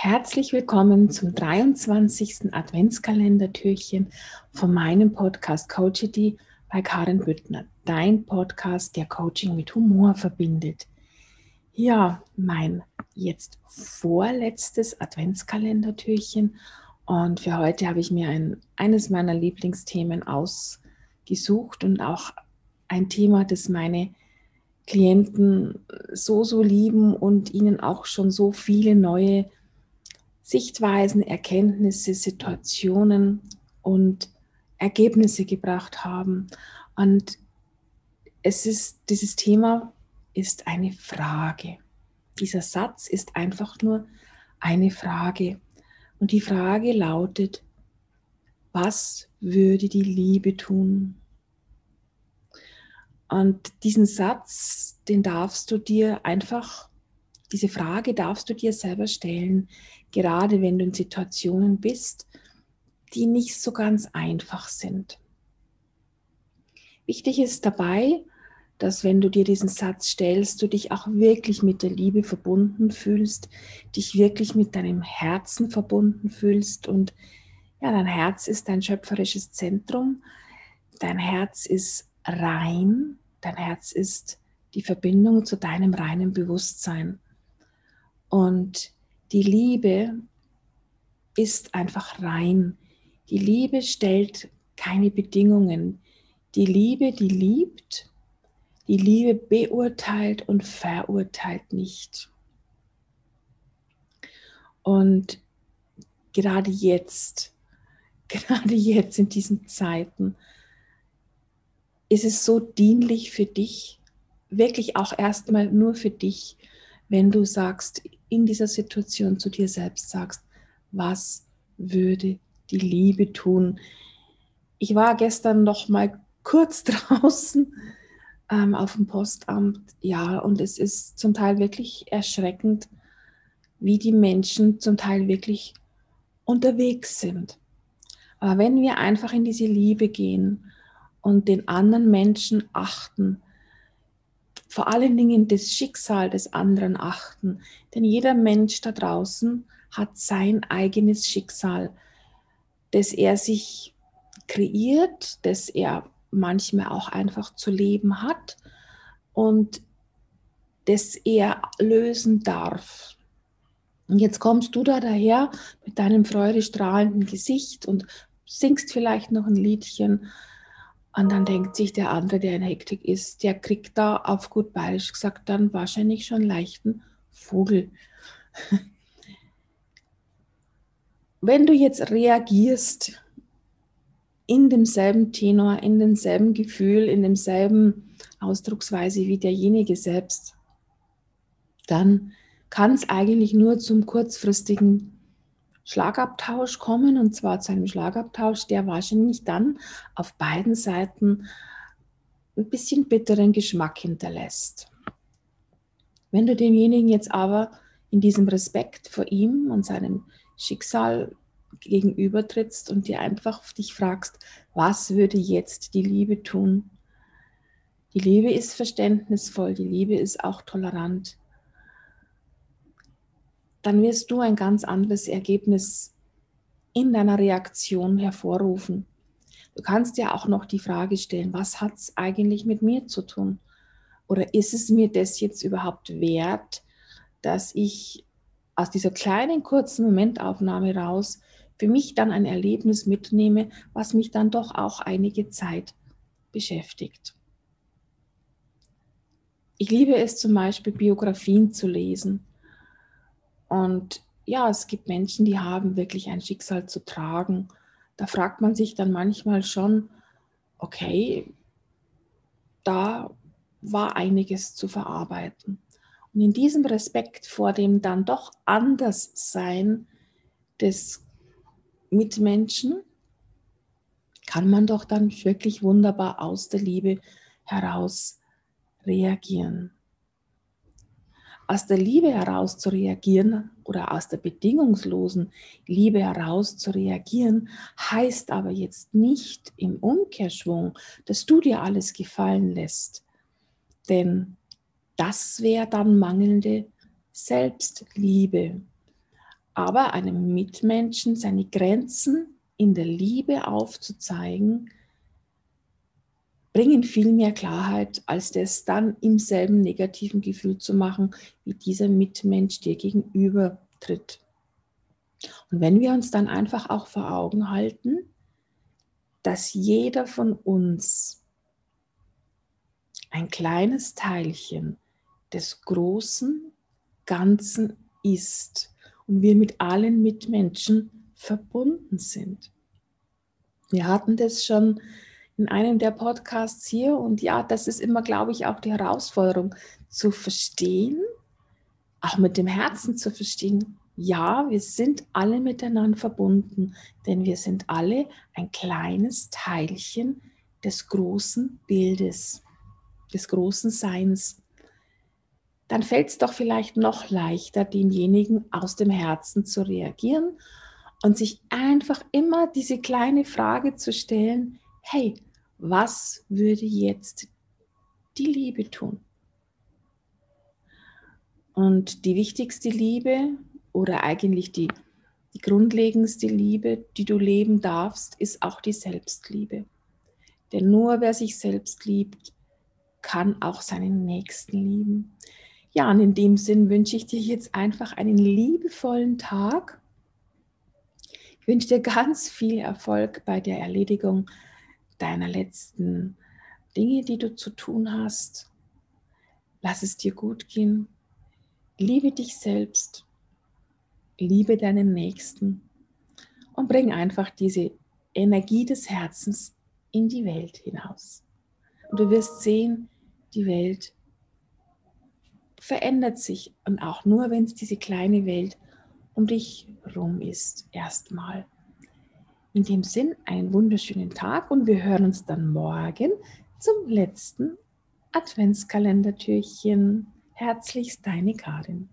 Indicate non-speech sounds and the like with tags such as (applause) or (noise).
Herzlich willkommen zum 23. Adventskalender-Türchen von meinem Podcast Coachity bei Karin Büttner. Dein Podcast, der Coaching mit Humor verbindet. Ja, mein jetzt vorletztes Adventskalender-Türchen. Und für heute habe ich mir ein, eines meiner Lieblingsthemen ausgesucht und auch ein Thema, das meine Klienten so, so lieben und ihnen auch schon so viele neue Sichtweisen, Erkenntnisse, Situationen und Ergebnisse gebracht haben. Und es ist, dieses Thema ist eine Frage. Dieser Satz ist einfach nur eine Frage. Und die Frage lautet, was würde die Liebe tun? Und diesen Satz, den darfst du dir einfach, diese Frage darfst du dir selber stellen, gerade wenn du in Situationen bist, die nicht so ganz einfach sind. Wichtig ist dabei, dass wenn du dir diesen Satz stellst, du dich auch wirklich mit der Liebe verbunden fühlst, dich wirklich mit deinem Herzen verbunden fühlst und ja, dein Herz ist dein schöpferisches Zentrum, dein Herz ist rein, dein Herz ist die Verbindung zu deinem reinen Bewusstsein. Und die Liebe ist einfach rein. Die Liebe stellt keine Bedingungen. Die Liebe, die liebt, die Liebe beurteilt und verurteilt nicht. Und gerade jetzt, (laughs) gerade jetzt in diesen Zeiten, ist es so dienlich für dich, wirklich auch erstmal nur für dich, wenn du sagst, in dieser Situation zu dir selbst sagst, was würde die Liebe tun? Ich war gestern noch mal kurz (laughs) draußen ähm, auf dem Postamt, ja, und es ist zum Teil wirklich erschreckend, wie die Menschen zum Teil wirklich unterwegs sind. Aber wenn wir einfach in diese Liebe gehen und den anderen Menschen achten, vor allen Dingen das Schicksal des anderen achten. Denn jeder Mensch da draußen hat sein eigenes Schicksal, das er sich kreiert, das er manchmal auch einfach zu leben hat und das er lösen darf. Und jetzt kommst du da daher mit deinem freudestrahlenden Gesicht und singst vielleicht noch ein Liedchen und dann denkt sich der andere, der in Hektik ist, der kriegt da auf gut bayerisch gesagt dann wahrscheinlich schon leichten Vogel. (laughs) Wenn du jetzt reagierst in demselben Tenor, in demselben Gefühl, in demselben Ausdrucksweise wie derjenige selbst, dann kann es eigentlich nur zum kurzfristigen Schlagabtausch kommen, und zwar zu einem Schlagabtausch, der wahrscheinlich dann auf beiden Seiten ein bisschen bitteren Geschmack hinterlässt. Wenn du demjenigen jetzt aber in diesem Respekt vor ihm und seinem Schicksal gegenübertrittst und dir einfach dich fragst, was würde jetzt die Liebe tun? Die Liebe ist verständnisvoll, die Liebe ist auch tolerant dann wirst du ein ganz anderes Ergebnis in deiner Reaktion hervorrufen. Du kannst ja auch noch die Frage stellen, was hat es eigentlich mit mir zu tun? Oder ist es mir das jetzt überhaupt wert, dass ich aus dieser kleinen kurzen Momentaufnahme raus für mich dann ein Erlebnis mitnehme, was mich dann doch auch einige Zeit beschäftigt. Ich liebe es zum Beispiel, Biografien zu lesen. Und ja, es gibt Menschen, die haben wirklich ein Schicksal zu tragen. Da fragt man sich dann manchmal schon, okay, da war einiges zu verarbeiten. Und in diesem Respekt vor dem dann doch Anderssein des Mitmenschen kann man doch dann wirklich wunderbar aus der Liebe heraus reagieren aus der Liebe heraus zu reagieren oder aus der bedingungslosen Liebe heraus zu reagieren, heißt aber jetzt nicht im Umkehrschwung, dass du dir alles gefallen lässt. Denn das wäre dann mangelnde Selbstliebe. Aber einem Mitmenschen seine Grenzen in der Liebe aufzuzeigen, bringen viel mehr Klarheit, als das dann im selben negativen Gefühl zu machen, wie dieser Mitmensch dir gegenüber tritt. Und wenn wir uns dann einfach auch vor Augen halten, dass jeder von uns ein kleines Teilchen des großen Ganzen ist und wir mit allen Mitmenschen verbunden sind. Wir hatten das schon in einem der Podcasts hier und ja, das ist immer, glaube ich, auch die Herausforderung zu verstehen, auch mit dem Herzen zu verstehen, ja, wir sind alle miteinander verbunden, denn wir sind alle ein kleines Teilchen des großen Bildes, des großen Seins. Dann fällt es doch vielleicht noch leichter, demjenigen aus dem Herzen zu reagieren und sich einfach immer diese kleine Frage zu stellen, hey, was würde jetzt die Liebe tun? Und die wichtigste Liebe, oder eigentlich die, die grundlegendste Liebe, die du leben darfst, ist auch die Selbstliebe. Denn nur wer sich selbst liebt, kann auch seinen Nächsten lieben. Ja, und in dem Sinn wünsche ich dir jetzt einfach einen liebevollen Tag. Ich wünsche dir ganz viel Erfolg bei der Erledigung deiner letzten Dinge, die du zu tun hast. Lass es dir gut gehen. Liebe dich selbst liebe deinen Nächsten und bring einfach diese Energie des Herzens in die Welt hinaus. Und du wirst sehen, die Welt verändert sich und auch nur, wenn es diese kleine Welt um dich rum ist, erstmal. In dem Sinn, einen wunderschönen Tag und wir hören uns dann morgen zum letzten Adventskalendertürchen. Herzlichst deine Karin.